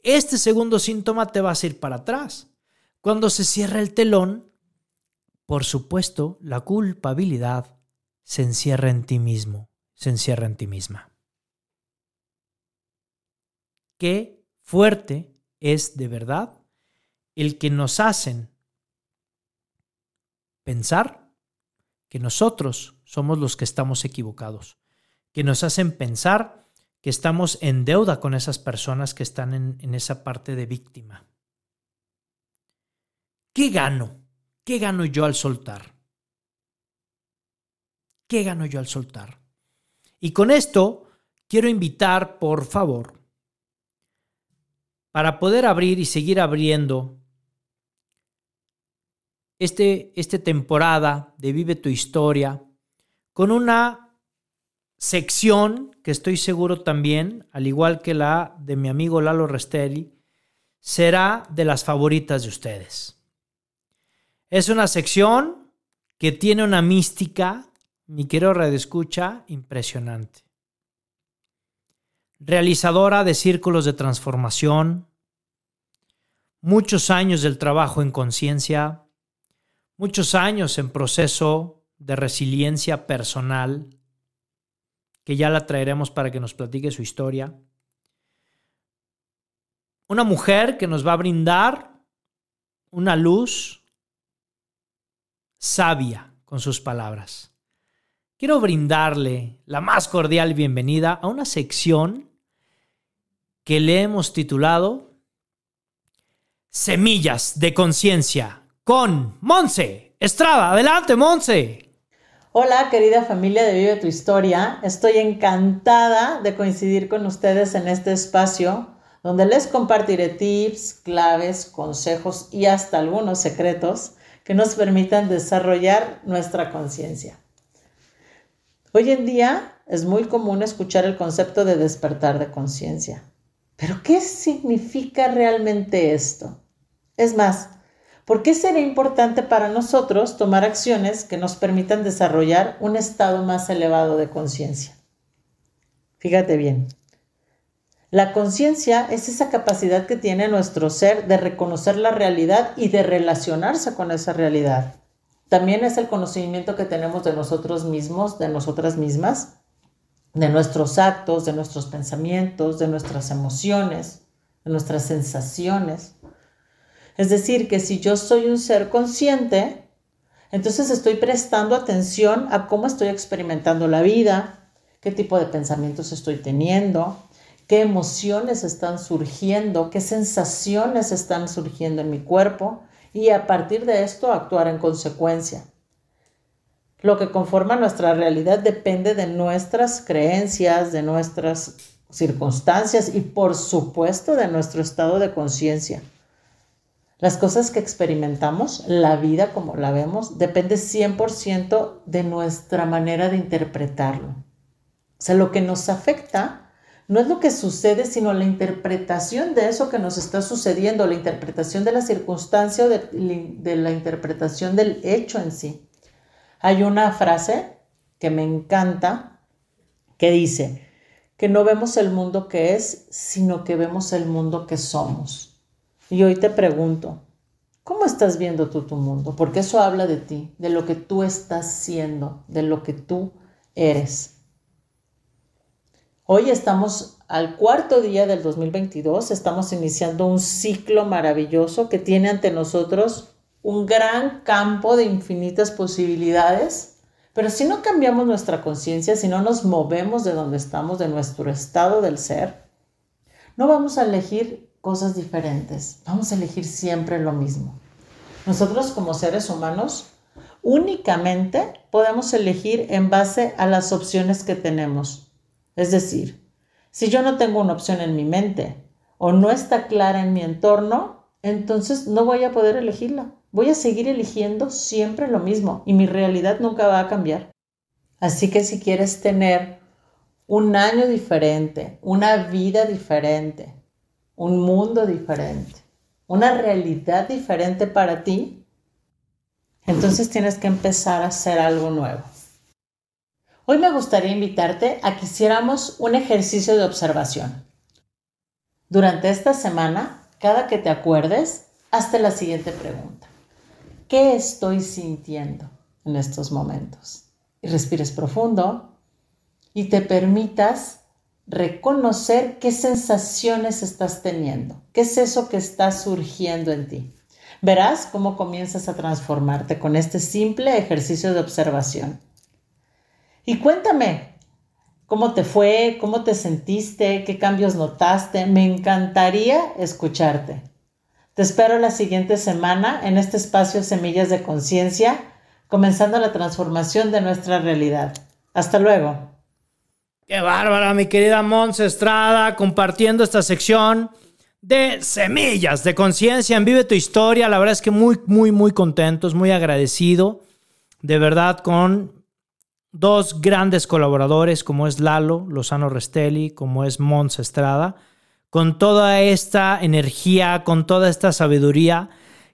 este segundo síntoma te va a ir para atrás. Cuando se cierra el telón, por supuesto, la culpabilidad se encierra en ti mismo, se encierra en ti misma. Qué fuerte es de verdad el que nos hacen pensar que nosotros somos los que estamos equivocados, que nos hacen pensar que estamos en deuda con esas personas que están en, esa parte de víctima. ¿Qué gano? ¿Qué gano yo al soltar? ¿Qué gano yo al soltar? Y con esto quiero invitar, por favor, para poder abrir y seguir abriendo este, esta temporada de Vive tu historia con una sección que estoy seguro también, al igual que la de mi amigo Lalo Restelli, será de las favoritas de ustedes. Es una sección que tiene una mística, mi querido Red Escucha, impresionante. Realizadora de círculos de transformación, muchos años del trabajo en conciencia, muchos años en proceso de resiliencia personal, que ya la traeremos para que nos platique su historia. Una mujer que nos va a brindar una luz sabia con sus palabras. Quiero brindarle la más cordial bienvenida a una sección que le hemos titulado Semillas de Conciencia con Monse Estrada. Adelante, Monse.
Hola querida familia de Vive tu Historia, estoy encantada de coincidir con ustedes en este espacio donde les compartiré tips, claves, consejos y hasta algunos secretos que nos permitan desarrollar nuestra conciencia. Hoy en día es muy común escuchar el concepto de despertar de conciencia. Pero ¿qué significa realmente esto? Es más, ¿Por qué será importante para nosotros tomar acciones que nos permitan desarrollar un estado más elevado de conciencia? Fíjate bien. La conciencia es esa capacidad que tiene nuestro ser de reconocer la realidad y de relacionarse con esa realidad. también es el conocimiento que tenemos de nosotros mismos, de nosotras mismas, de nuestros actos, de nuestros pensamientos, de nuestras emociones, de nuestras sensaciones. Es decir, que si yo soy un ser consciente, entonces estoy prestando atención a cómo estoy experimentando la vida, qué tipo de pensamientos estoy teniendo, qué emociones están surgiendo, qué sensaciones están surgiendo en mi cuerpo y a partir de esto actuar en consecuencia. Lo que conforma nuestra realidad depende de nuestras creencias, de nuestras circunstancias y por supuesto de nuestro estado de conciencia. Las cosas que experimentamos, la vida como la vemos, depende 100% de nuestra manera de interpretarlo. O sea, lo que nos afecta no es lo que sucede, sino la interpretación de eso que nos está sucediendo, la interpretación de la circunstancia o de, la interpretación del hecho en sí. Hay una frase que me encanta que dice que no vemos el mundo que es, sino que vemos el mundo que somos. Y hoy te pregunto, ¿cómo estás viendo tú tu mundo? Porque eso habla de ti, de lo que tú estás siendo, de lo que tú eres. Hoy estamos al cuarto día del 2022, estamos iniciando un ciclo maravilloso que tiene ante nosotros un gran campo de infinitas posibilidades, pero si no cambiamos nuestra conciencia, si no nos movemos de donde estamos, de nuestro estado del ser, no vamos a elegir cosas diferentes, vamos a elegir siempre lo mismo. Nosotros como seres humanos únicamente podemos elegir en base a las opciones que tenemos es decir, si yo no tengo una opción en mi mente o no está clara en mi entorno, entonces no voy a poder elegirla. Voy a seguir eligiendo siempre lo mismo y mi realidad nunca va a cambiar. Así que si quieres tener un año diferente, una vida diferente, un mundo diferente, una realidad diferente para ti, entonces tienes que empezar a hacer algo nuevo. Hoy me gustaría invitarte a que hiciéramos un ejercicio de observación. Durante esta semana, cada que te acuerdes, hazte la siguiente pregunta. ¿Qué estoy sintiendo en estos momentos? Y respires profundo y te permitas reconocer qué sensaciones estás teniendo, qué es eso que está surgiendo en ti. Verás cómo comienzas a transformarte con este simple ejercicio de observación. Y cuéntame, ¿cómo te fue? ¿Cómo te sentiste? ¿Qué cambios notaste? Me encantaría escucharte. Te espero la siguiente semana en este espacio Semillas de Conciencia, comenzando la transformación de nuestra realidad. Hasta luego.
Qué bárbara, mi querida Mons Estrada, compartiendo esta sección de Semillas de Conciencia en Vive tu Historia. La verdad es que muy, muy, muy contentos, muy agradecido, de verdad, con dos grandes colaboradores como es Lalo Lozano Restelli, como es Mons Estrada, con toda esta energía, con toda esta sabiduría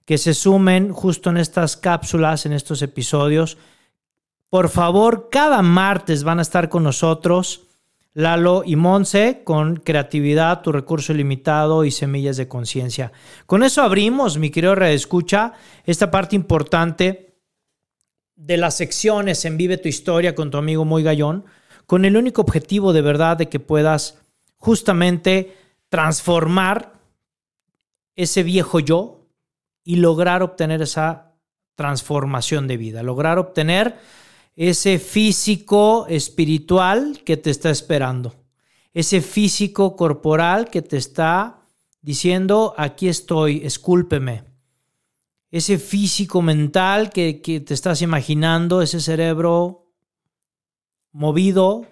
que se sumen justo en estas cápsulas, en estos episodios. Por favor, cada martes van a estar con nosotros Lalo y Monse con creatividad, tu recurso ilimitado y semillas de conciencia. Con eso abrimos, mi querido Escucha, esta parte importante de las secciones en Vive tu historia con tu amigo Muy Gallón, con el único objetivo de verdad de que puedas justamente transformar ese viejo yo y lograr obtener esa transformación de vida, lograr obtener ese físico espiritual que te está esperando, ese físico corporal que te está diciendo, aquí estoy, escúlpeme ese físico mental que, te estás imaginando, ese cerebro movido,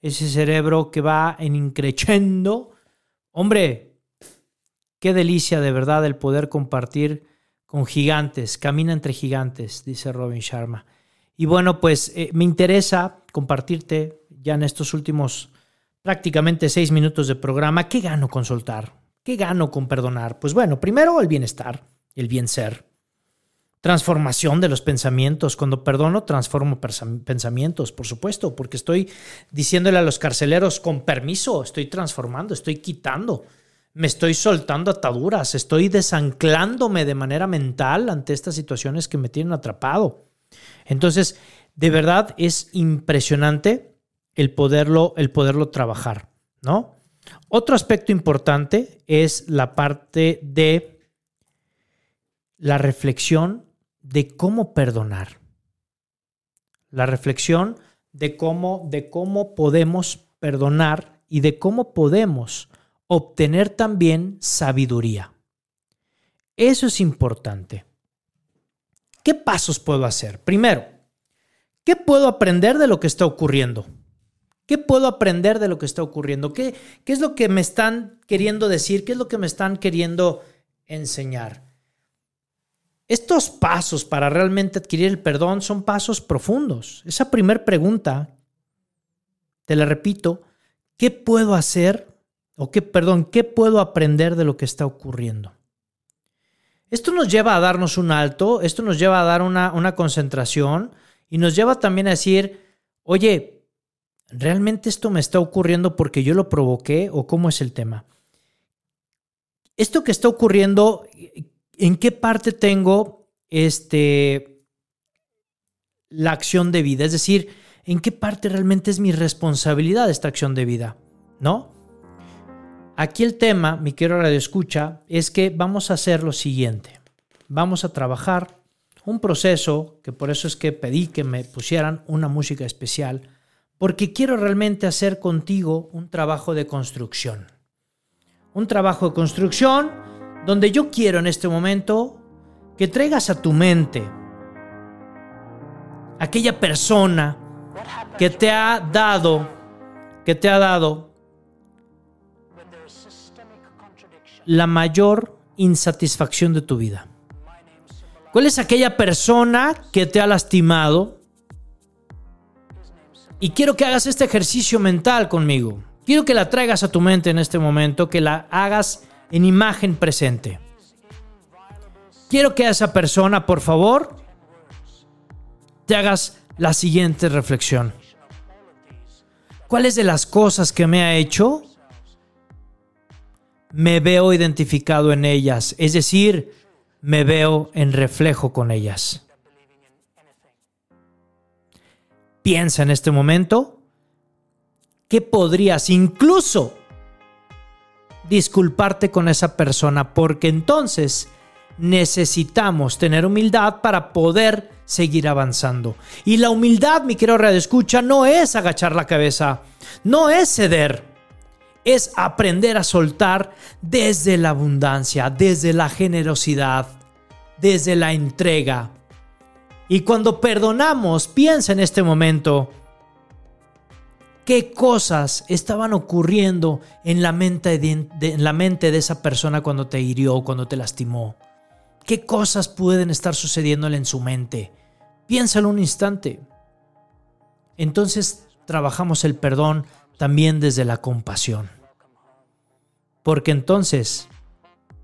ese cerebro que va en increchendo. Hombre, qué delicia de verdad el poder compartir con gigantes, camina entre gigantes, dice Robin Sharma. Y bueno, pues eh, me interesa compartirte ya en estos últimos prácticamente seis minutos de programa, ¿qué gano con soltar? ¿Qué gano con perdonar? Pues bueno, primero el bienestar, el bien ser transformación de los pensamientos. Cuando perdono, transformo pensamientos, por supuesto, porque estoy diciéndole a los carceleros con permiso, estoy transformando, estoy quitando, me estoy soltando ataduras, estoy desanclándome de manera mental ante estas situaciones que me tienen atrapado. Entonces, de verdad es impresionante el poderlo, el poderlo trabajar, ¿no? Otro aspecto importante es la parte de la reflexión de cómo perdonar. La reflexión de cómo, de cómo podemos perdonar y de cómo podemos obtener también sabiduría. Eso es importante. ¿Qué pasos puedo hacer? Primero, ¿qué puedo aprender de lo que está ocurriendo? ¿Qué puedo aprender de lo que está ocurriendo? ¿Qué, ¿Qué, es lo que me están queriendo decir? ¿Qué es lo que me están queriendo enseñar? Estos pasos para realmente adquirir el perdón son pasos profundos. Esa primera pregunta, te la repito, ¿qué puedo hacer? O qué, perdón, ¿qué puedo aprender de lo que está ocurriendo? Esto nos lleva a darnos un alto, esto nos lleva a dar una, una concentración y nos lleva también a decir, oye, ¿realmente esto me está ocurriendo porque yo lo provoqué o cómo es el tema? Esto que está ocurriendo, ¿en qué parte tengo este, la acción de vida? Es decir, ¿en qué parte realmente es mi responsabilidad esta acción de vida? ¿No? Aquí el tema, mi querido radio escucha, es que vamos a hacer lo siguiente. Vamos a trabajar un proceso, que por eso es que pedí que me pusieran una música especial, porque quiero realmente hacer contigo un trabajo de construcción. Un trabajo de construcción donde yo quiero en este momento que traigas a tu mente aquella persona que te ha dado, que te ha dado la mayor insatisfacción de tu vida? ¿Cuál es aquella persona que te ha lastimado? Y quiero que hagas este ejercicio mental conmigo. Quiero que la traigas a tu mente en este momento, que la hagas en imagen presente. Quiero que a esa persona, por favor, te hagas la siguiente reflexión. ¿Cuáles de las cosas que me ha hecho me veo identificado en ellas, es decir, me veo en reflejo con ellas. Piensa en este momento que podrías incluso disculparte con esa persona, porque entonces necesitamos tener humildad para poder seguir avanzando. Y la humildad, mi querido Radio Escucha, no es agachar la cabeza, no es ceder es aprender a soltar desde la abundancia, desde la generosidad, desde la entrega. Y cuando perdonamos, piensa en este momento, ¿qué cosas estaban ocurriendo en la mente de, esa persona cuando te hirió, cuando te lastimó? ¿Qué cosas pueden estar sucediéndole en su mente? Piénsalo un instante. Entonces trabajamos el perdón también desde la compasión. Porque entonces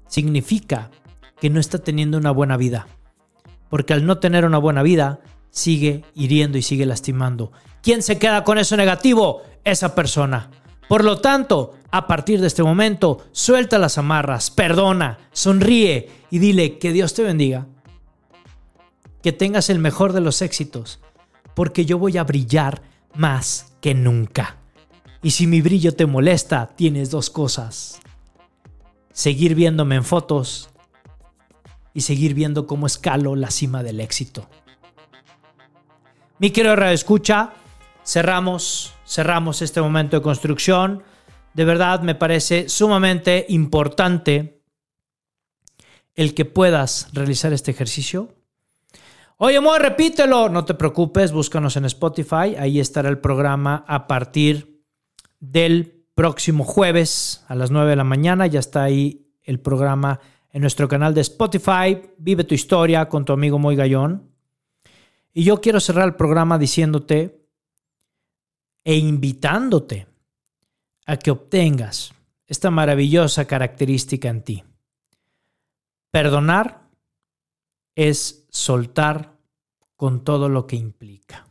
significa que no está teniendo una buena vida. Porque al no tener una buena vida, sigue hiriendo y sigue lastimando. ¿Quién se queda con eso negativo? Esa persona. Por lo tanto, a partir de este momento, suelta las amarras, perdona, sonríe y dile que Dios te bendiga. Que tengas el mejor de los éxitos, porque yo voy a brillar más que nunca. Y si mi brillo te molesta, tienes dos cosas. Seguir viéndome en fotos y seguir viendo cómo escalo la cima del éxito. Mi querido Radio Escucha, cerramos, cerramos este momento de construcción. De verdad me parece sumamente importante el que puedas realizar este ejercicio. Oye, amor, repítelo. No te preocupes, búscanos en Spotify. Ahí estará el programa a partir del próximo jueves a las 9 de la mañana. Ya está ahí el programa en nuestro canal de Spotify. Vive tu historia con tu amigo Moy Gallón. Y yo quiero cerrar el programa diciéndote e invitándote a que obtengas esta maravillosa característica en ti. Perdonar es soltar con todo lo que implica.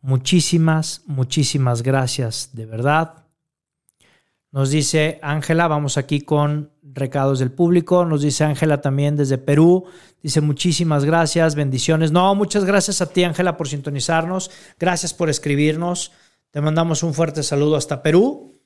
Muchísimas, muchísimas gracias, de verdad. Nos dice Ángela, vamos aquí con recados del público. Nos dice Ángela también desde Perú. Dice muchísimas gracias, bendiciones. No, muchas gracias a ti Ángela por sintonizarnos. Gracias por escribirnos. Te mandamos un fuerte saludo hasta Perú.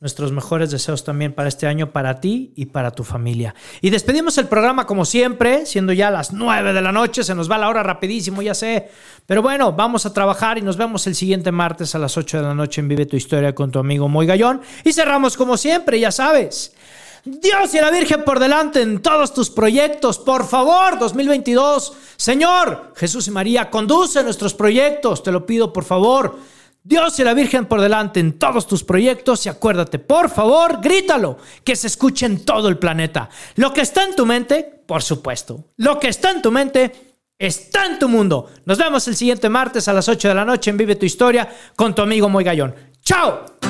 Nuestros mejores deseos también para este año, para ti y para tu familia. Y despedimos el programa como siempre, siendo ya las 9 de la noche, se nos va la hora rapidísimo, ya sé. Pero bueno, vamos a trabajar y nos vemos el siguiente martes a las 8 de la noche en Vive tu Historia con tu amigo Moy Gallón. Y cerramos como siempre, ya sabes. Dios y la Virgen por delante en todos tus proyectos. Por favor, 2022. Señor, Jesús y María, conduce nuestros proyectos. Te lo pido, por favor. Dios y la Virgen por delante en todos tus proyectos y acuérdate, por favor, grítalo, que se escuche en todo el planeta. Lo que está en tu mente, por supuesto, lo que está en tu mente está en tu mundo. Nos vemos el siguiente martes a las 8 de la noche en Vive tu Historia con tu amigo Muy Gallón. ¡Chao!